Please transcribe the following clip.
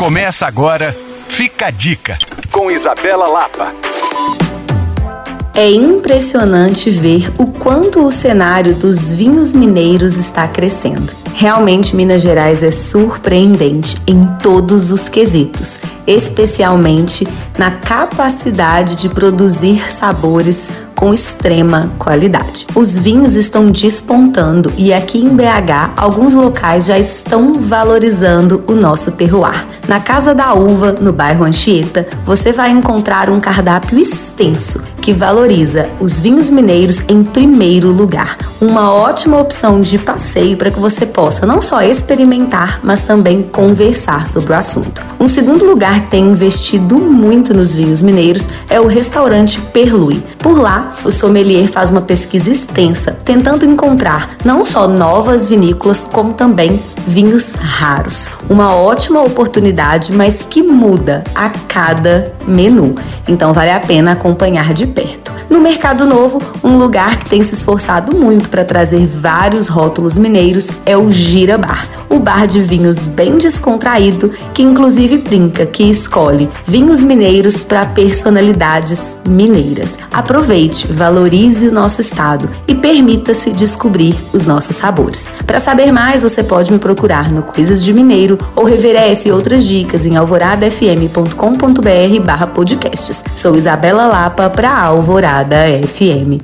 Começa agora, fica a dica, com Isabela Lapa. É impressionante ver o quanto o cenário dos vinhos mineiros está crescendo. Realmente, Minas Gerais é surpreendente em todos os quesitos, especialmente na capacidade de produzir sabores com extrema qualidade. Os vinhos estão despontando e aqui em BH alguns locais já estão valorizando o nosso terroir. Na Casa da Uva, no bairro Anchieta, você vai encontrar um cardápio extenso que valoriza os vinhos mineiros em primeiro lugar. Uma ótima opção de passeio para que você possa não só experimentar, mas também conversar sobre o assunto. Um segundo lugar que tem investido muito nos vinhos mineiros é o restaurante Perlui. Por lá, o sommelier faz uma pesquisa extensa, tentando encontrar não só novas vinícolas, como também vinhos raros. Uma ótima oportunidade, mas que muda a cada menu. Então vale a pena acompanhar de perto. No Mercado Novo, um lugar que tem se esforçado muito para trazer vários rótulos mineiros é o Gira Bar, o bar de vinhos bem descontraído que inclusive brinca que escolhe vinhos mineiros para personalidades mineiras. Aproveite, valorize o nosso estado e permita-se descobrir os nossos sabores. Para saber mais, você pode me procurar no Coisas de Mineiro ou rever essa e outras dicas em alvoradafm.com.br barra podcasts. Sou Isabela Lapa para Alvorada FM.